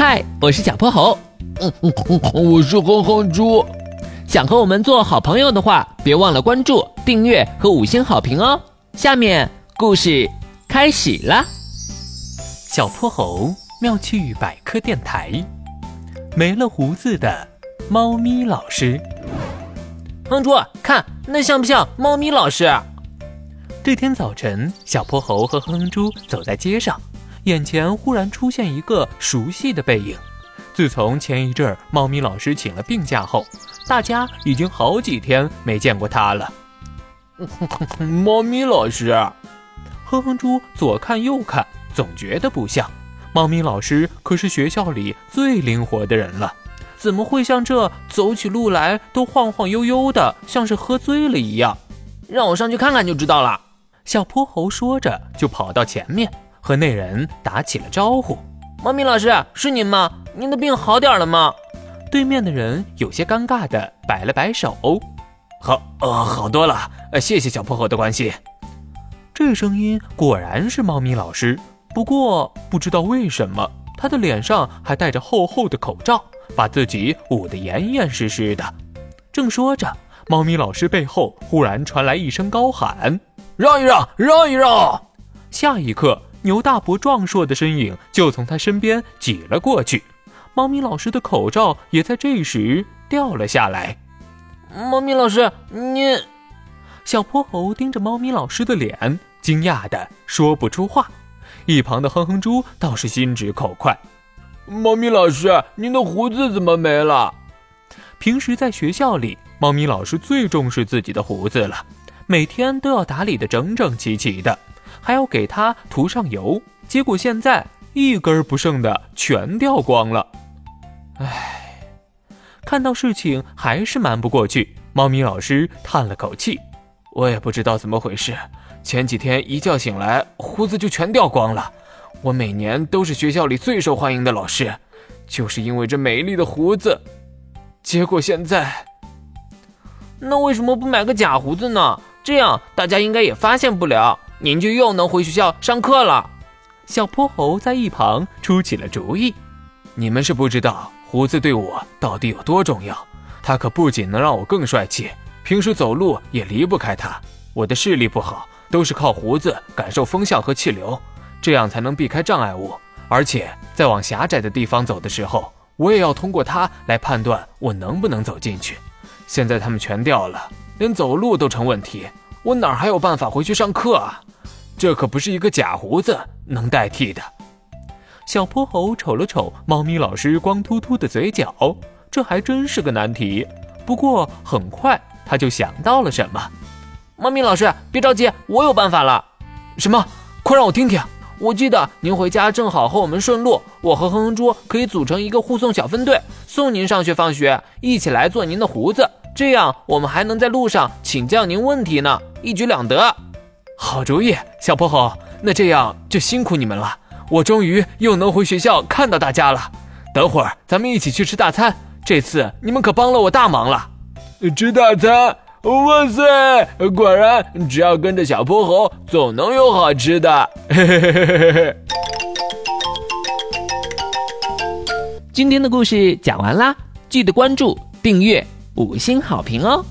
嗨，我是小泼猴。嗯嗯嗯，我是哼哼猪。想和我们做好朋友的话，别忘了关注、订阅和五星好评哦。下面故事开始了。小泼猴妙趣百科电台，没了胡子的猫咪老师。哼猪，看那像不像猫咪老师？这天早晨，小泼猴和哼哼猪走在街上。眼前忽然出现一个熟悉的背影。自从前一阵猫咪老师请了病假后，大家已经好几天没见过他了。猫咪老师，哼哼猪左看右看，总觉得不像。猫咪老师可是学校里最灵活的人了，怎么会像这走起路来都晃晃悠悠的，像是喝醉了一样？让我上去看看就知道了。小泼猴说着，就跑到前面。和那人打起了招呼，猫咪老师是您吗？您的病好点了吗？对面的人有些尴尬的摆了摆手，好，呃，好多了，呃，谢谢小破猴的关心。这声音果然是猫咪老师，不过不知道为什么他的脸上还戴着厚厚的口罩，把自己捂得严严实实的。正说着，猫咪老师背后忽然传来一声高喊：“让一让，让一让！”下一刻。牛大伯壮硕的身影就从他身边挤了过去，猫咪老师的口罩也在这时掉了下来。猫咪老师，你……小泼猴盯着猫咪老师的脸，惊讶的说不出话。一旁的哼哼猪倒是心直口快：“猫咪老师，您的胡子怎么没了？”平时在学校里，猫咪老师最重视自己的胡子了，每天都要打理的整整齐齐的。还要给它涂上油，结果现在一根不剩的全掉光了。唉，看到事情还是瞒不过去，猫咪老师叹了口气：“我也不知道怎么回事，前几天一觉醒来，胡子就全掉光了。我每年都是学校里最受欢迎的老师，就是因为这美丽的胡子。结果现在……那为什么不买个假胡子呢？这样大家应该也发现不了。”您就又能回学校上课了。小泼猴在一旁出起了主意：“你们是不知道胡子对我到底有多重要。它可不仅能让我更帅气，平时走路也离不开它。我的视力不好，都是靠胡子感受风向和气流，这样才能避开障碍物。而且在往狭窄的地方走的时候，我也要通过它来判断我能不能走进去。现在它们全掉了，连走路都成问题。”我哪还有办法回去上课啊？这可不是一个假胡子能代替的。小泼猴瞅了瞅猫咪老师光秃秃的嘴角，这还真是个难题。不过很快他就想到了什么。猫咪老师，别着急，我有办法了。什么？快让我听听。我记得您回家正好和我们顺路，我和哼哼猪可以组成一个护送小分队，送您上学放学，一起来做您的胡子。这样我们还能在路上请教您问题呢。一举两得，好主意，小泼猴。那这样就辛苦你们了，我终于又能回学校看到大家了。等会儿咱们一起去吃大餐，这次你们可帮了我大忙了。吃大餐，哇塞！果然，只要跟着小泼猴，总能有好吃的。嘿嘿嘿嘿嘿嘿。今天的故事讲完啦，记得关注、订阅、五星好评哦。